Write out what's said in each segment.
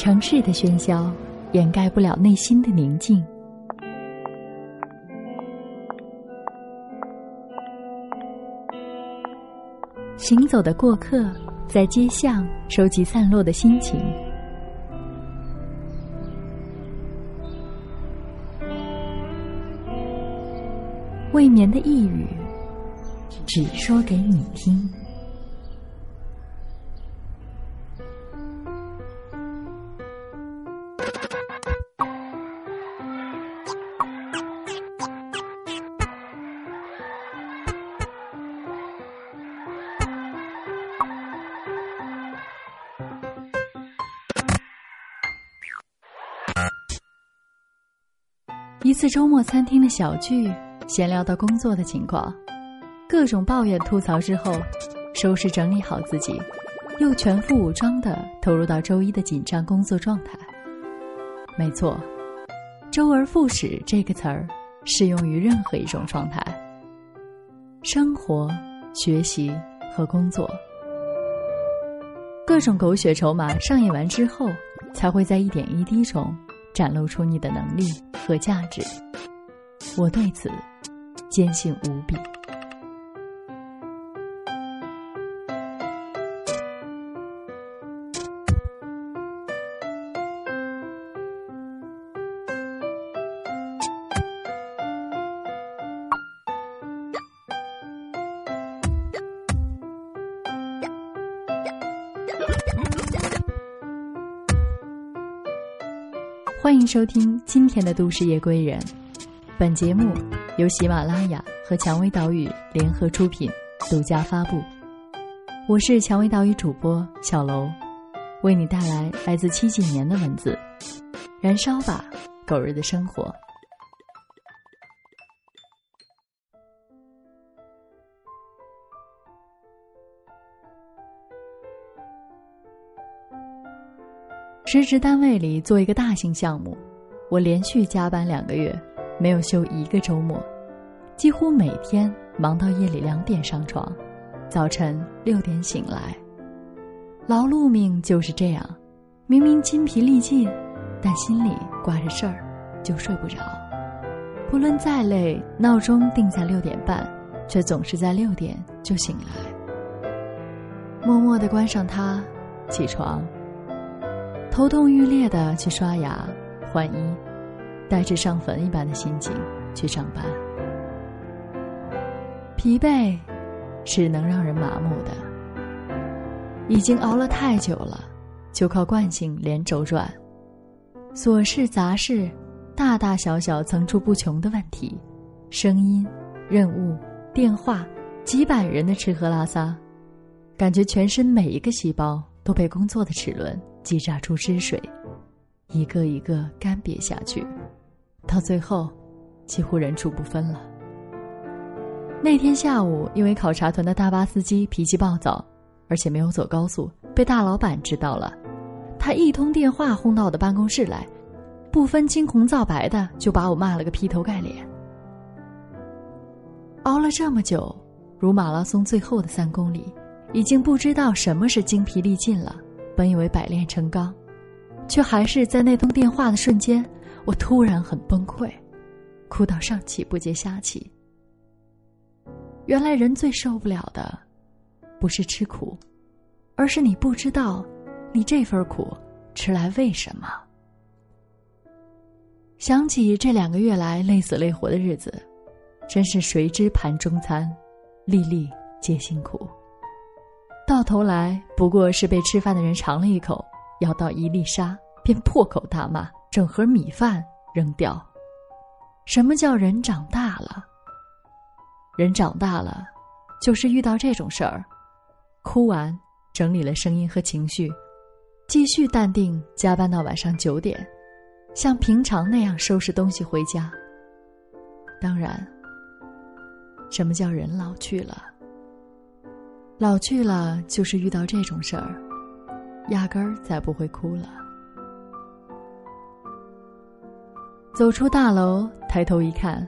城市的喧嚣掩盖不了内心的宁静。行走的过客在街巷收集散落的心情，未眠的一语，只说给你听。一次周末餐厅的小聚，闲聊到工作的情况，各种抱怨吐槽之后，收拾整理好自己，又全副武装的投入到周一的紧张工作状态。没错，“周而复始”这个词儿适用于任何一种状态，生活、学习和工作，各种狗血筹码上演完之后，才会在一点一滴中。展露出你的能力和价值，我对此坚信无比。收听今天的《都市夜归人》，本节目由喜马拉雅和蔷薇岛屿联合出品，独家发布。我是蔷薇岛屿主播小楼，为你带来来自七几年的文字，燃烧吧，狗日的生活。实职单位里做一个大型项目，我连续加班两个月，没有休一个周末，几乎每天忙到夜里两点上床，早晨六点醒来。劳碌命就是这样，明明筋疲力尽，但心里挂着事儿，就睡不着。不论再累，闹钟定在六点半，却总是在六点就醒来。默默地关上它，起床。头痛欲裂的去刷牙、换衣，带着上坟一般的心情去上班。疲惫是能让人麻木的。已经熬了太久了，就靠惯性连轴转。琐事杂事，大大小小层出不穷的问题，声音、任务、电话，几百人的吃喝拉撒，感觉全身每一个细胞都被工作的齿轮。挤榨出汁水，一个一个干瘪下去，到最后，几乎人畜不分了。那天下午，因为考察团的大巴司机脾气暴躁，而且没有走高速，被大老板知道了。他一通电话轰到我的办公室来，不分青红皂白的就把我骂了个劈头盖脸。熬了这么久，如马拉松最后的三公里，已经不知道什么是精疲力尽了。本以为百炼成钢，却还是在那通电话的瞬间，我突然很崩溃，哭到上气不接下气。原来人最受不了的，不是吃苦，而是你不知道，你这份苦吃来为什么。想起这两个月来累死累活的日子，真是谁知盘中餐，粒粒皆辛苦。到头来不过是被吃饭的人尝了一口，咬到一粒沙，便破口大骂，整盒米饭扔掉。什么叫人长大了？人长大了，就是遇到这种事儿，哭完，整理了声音和情绪，继续淡定，加班到晚上九点，像平常那样收拾东西回家。当然，什么叫人老去了？老去了，就是遇到这种事儿，压根儿再不会哭了。走出大楼，抬头一看，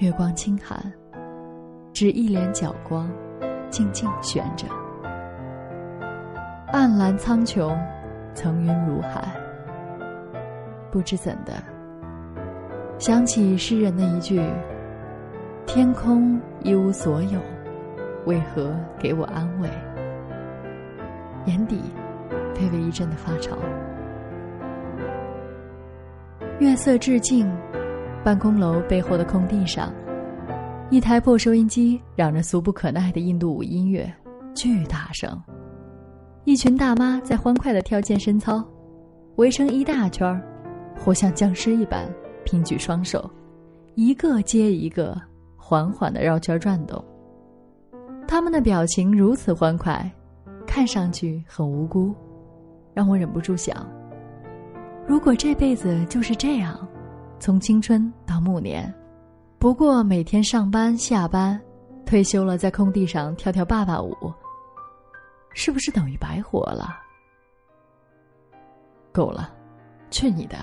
月光清寒，只一帘皎光，静静悬着。暗蓝苍穹，层云如海。不知怎的，想起诗人的一句：“天空一无所有。”为何给我安慰？眼底微微一阵的发潮。月色至静，办公楼背后的空地上，一台破收音机嚷着俗不可耐的印度舞音乐，巨大声。一群大妈在欢快的跳健身操，围成一大圈儿，或像僵尸一般平举双手，一个接一个，缓缓的绕圈转动。他们的表情如此欢快，看上去很无辜，让我忍不住想：如果这辈子就是这样，从青春到暮年，不过每天上班下班，退休了在空地上跳跳爸爸舞，是不是等于白活了？够了，去你的，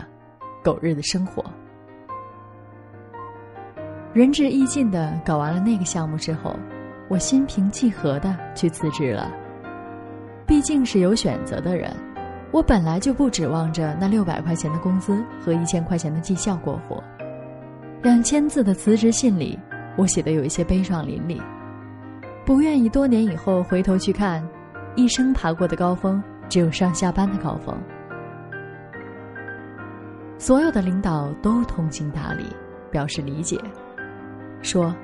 狗日的生活！仁至义尽的搞完了那个项目之后。我心平气和的去辞职了。毕竟是有选择的人，我本来就不指望着那六百块钱的工资和一千块钱的绩效过活。两千字的辞职信里，我写的有一些悲壮淋漓，不愿意多年以后回头去看，一生爬过的高峰只有上下班的高峰。所有的领导都通情达理，表示理解，说：“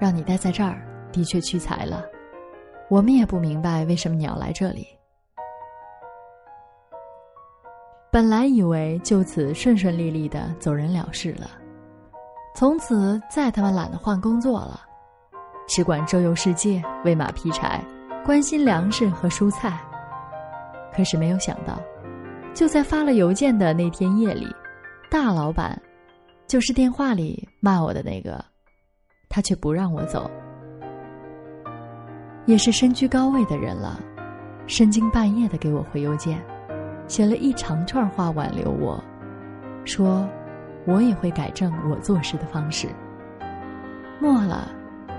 让你待在这儿。”的确屈才了，我们也不明白为什么你要来这里。本来以为就此顺顺利利的走人了事了，从此再他妈懒得换工作了，只管周游世界、喂马劈柴、关心粮食和蔬菜。可是没有想到，就在发了邮件的那天夜里，大老板，就是电话里骂我的那个，他却不让我走。也是身居高位的人了，深更半夜的给我回邮件，写了一长串话挽留我，说，我也会改正我做事的方式。末了，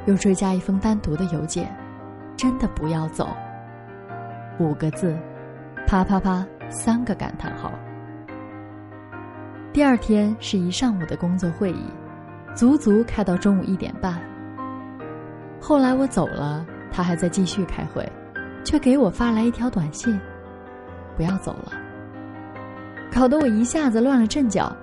又追加一封单独的邮件，真的不要走。五个字，啪啪啪，三个感叹号。第二天是一上午的工作会议，足足开到中午一点半。后来我走了。他还在继续开会，却给我发来一条短信：“不要走了。”搞得我一下子乱了阵脚，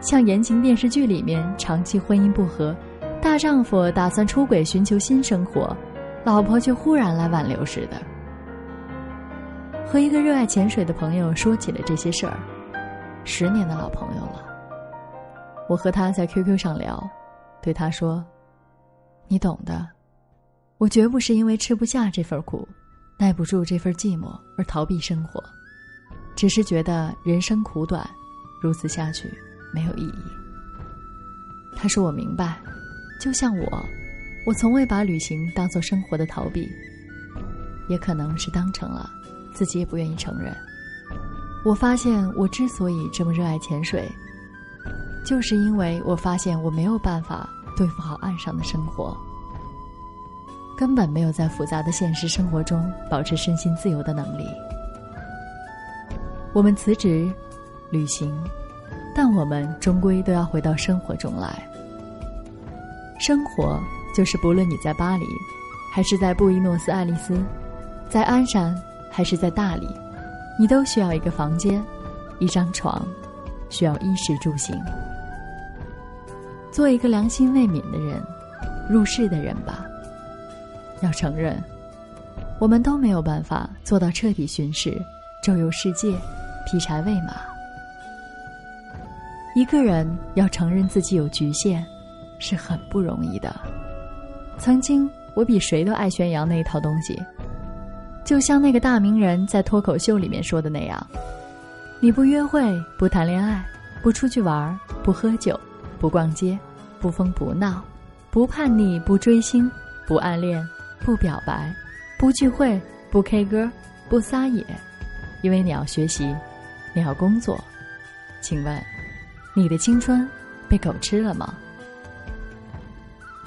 像言情电视剧里面长期婚姻不和，大丈夫打算出轨寻求新生活，老婆却忽然来挽留似的。和一个热爱潜水的朋友说起了这些事儿，十年的老朋友了。我和他在 QQ 上聊，对他说：“你懂的。”我绝不是因为吃不下这份苦，耐不住这份寂寞而逃避生活，只是觉得人生苦短，如此下去没有意义。他说：“我明白，就像我，我从未把旅行当做生活的逃避，也可能是当成了，自己也不愿意承认。我发现我之所以这么热爱潜水，就是因为我发现我没有办法对付好岸上的生活。”根本没有在复杂的现实生活中保持身心自由的能力。我们辞职，旅行，但我们终归都要回到生活中来。生活就是不论你在巴黎，还是在布宜诺斯艾利斯，在鞍山还是在大理，你都需要一个房间，一张床，需要衣食住行。做一个良心未泯的人，入世的人吧。要承认，我们都没有办法做到彻底巡视、周游世界、劈柴喂马。一个人要承认自己有局限，是很不容易的。曾经，我比谁都爱宣扬那一套东西，就像那个大名人在脱口秀里面说的那样：“你不约会，不谈恋爱，不出去玩，不喝酒，不逛街，不疯不闹，不叛逆，不追星，不暗恋，不表白，不聚会，不 K 歌，不撒野，因为你要学习，你要工作。”请问？你的青春被狗吃了吗？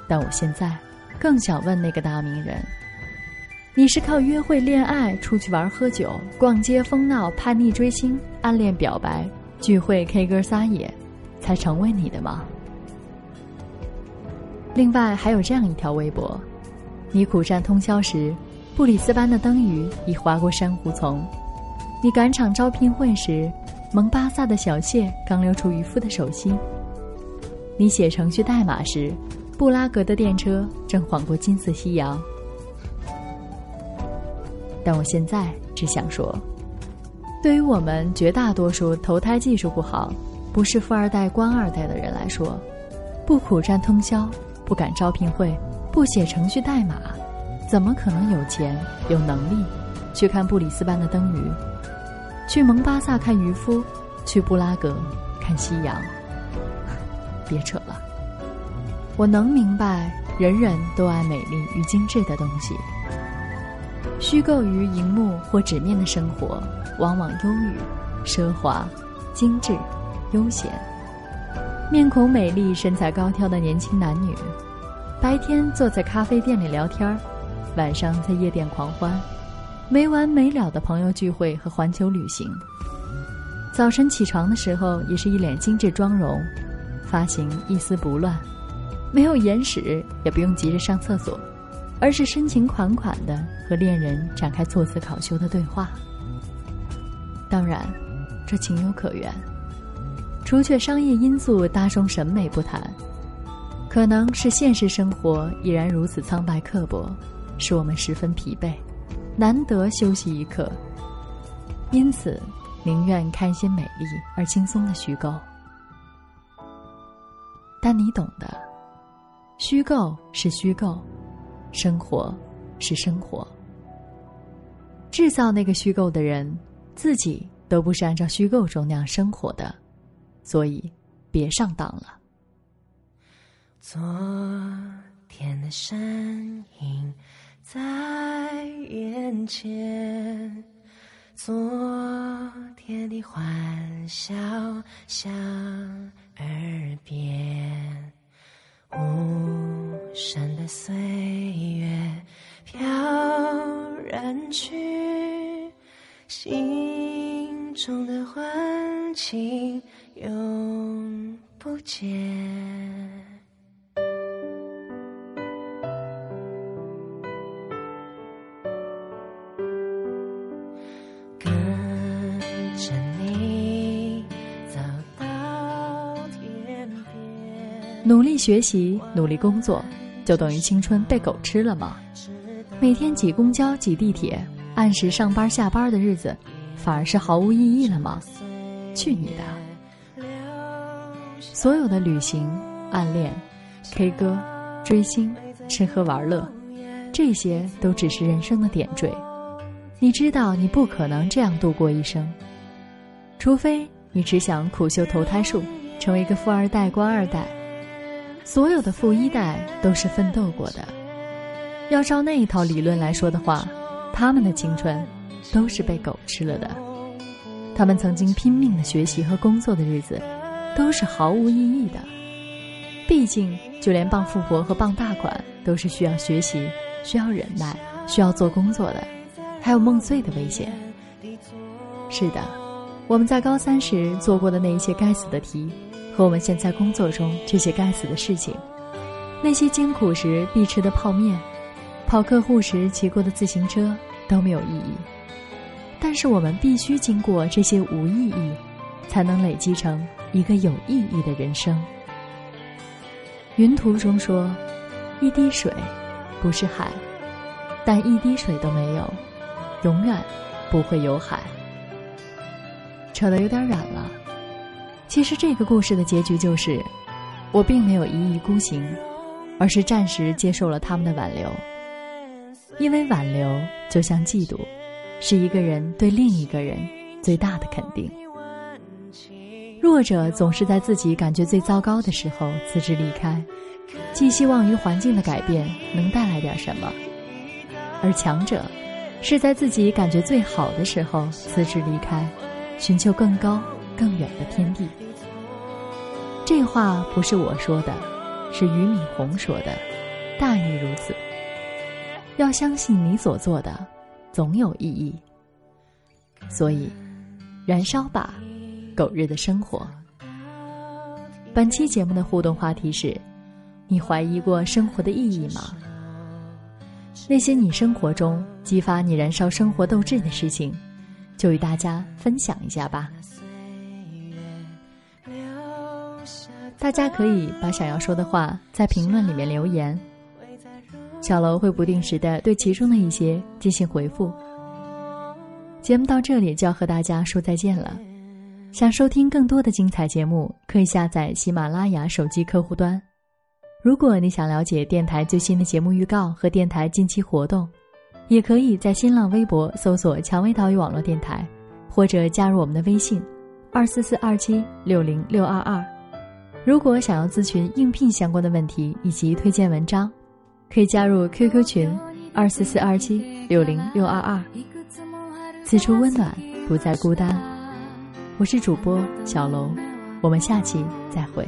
但我现在更想问那个大名人：你是靠约会、恋爱、出去玩、喝酒、逛街、疯闹、叛逆、追星、暗恋、表白、聚会、K 歌、撒野，才成为你的吗？另外还有这样一条微博：你苦战通宵时，布里斯班的灯鱼已划过珊瑚丛；你赶场招聘会时。蒙巴萨的小谢刚溜出渔夫的手心。你写程序代码时，布拉格的电车正晃过金色夕阳。但我现在只想说，对于我们绝大多数投胎技术不好、不是富二代、官二代的人来说，不苦战通宵，不赶招聘会，不写程序代码，怎么可能有钱、有能力去看布里斯班的灯鱼？去蒙巴萨看渔夫，去布拉格看夕阳。别扯了，我能明白，人人都爱美丽与精致的东西。虚构于荧幕或纸面的生活，往往忧郁、奢华、精致、悠闲。面孔美丽、身材高挑的年轻男女，白天坐在咖啡店里聊天儿晚上在夜店狂欢。没完没了的朋友聚会和环球旅行。早晨起床的时候，也是一脸精致妆容，发型一丝不乱，没有眼屎，也不用急着上厕所，而是深情款款的和恋人展开措辞考究的对话。当然，这情有可原。除却商业因素大众审美不谈，可能是现实生活依然如此苍白刻薄，使我们十分疲惫。难得休息一刻，因此宁愿看些美丽而轻松的虚构。但你懂的，虚构是虚构，生活是生活。制造那个虚构的人，自己都不是按照虚构中那样生活的，所以别上当了。昨天的身影。在眼前，昨天的欢笑响耳边，无声的岁月飘然去，心中的欢情永不见。努力学习，努力工作，就等于青春被狗吃了吗？每天挤公交、挤地铁，按时上班下班的日子，反而是毫无意义了吗？去你的！所有的旅行、暗恋、K 歌、追星、吃喝玩乐，这些都只是人生的点缀。你知道，你不可能这样度过一生，除非你只想苦修投胎术，成为一个富二代、官二代。所有的富一代都是奋斗过的，要照那一套理论来说的话，他们的青春都是被狗吃了的。他们曾经拼命的学习和工作的日子，都是毫无意义的。毕竟，就连傍富婆和傍大款，都是需要学习、需要忍耐、需要做工作的，还有梦碎的危险。是的，我们在高三时做过的那一些该死的题。和我们现在工作中这些该死的事情，那些艰苦时必吃的泡面，跑客户时骑过的自行车都没有意义。但是我们必须经过这些无意义，才能累积成一个有意义的人生。云图中说，一滴水不是海，但一滴水都没有，永远不会有海。扯得有点远了。其实这个故事的结局就是，我并没有一意孤行，而是暂时接受了他们的挽留。因为挽留就像嫉妒，是一个人对另一个人最大的肯定。弱者总是在自己感觉最糟糕的时候辞职离开，寄希望于环境的改变能带来点什么；而强者，是在自己感觉最好的时候辞职离开，寻求更高更远的天地。这话不是我说的，是俞敏洪说的，大意如此。要相信你所做的，总有意义。所以，燃烧吧，狗日的生活。本期节目的互动话题是：你怀疑过生活的意义吗？那些你生活中激发你燃烧生活斗志的事情，就与大家分享一下吧。大家可以把想要说的话在评论里面留言。小楼会不定时的对其中的一些进行回复。节目到这里就要和大家说再见了。想收听更多的精彩节目，可以下载喜马拉雅手机客户端。如果你想了解电台最新的节目预告和电台近期活动，也可以在新浪微博搜索“蔷薇岛屿网络电台”，或者加入我们的微信：二四四二七六零六二二。如果想要咨询应聘相关的问题以及推荐文章可以加入 qq 群二四四二七六零六二二。此处温暖不再孤单。我是主播小楼我们下期再会。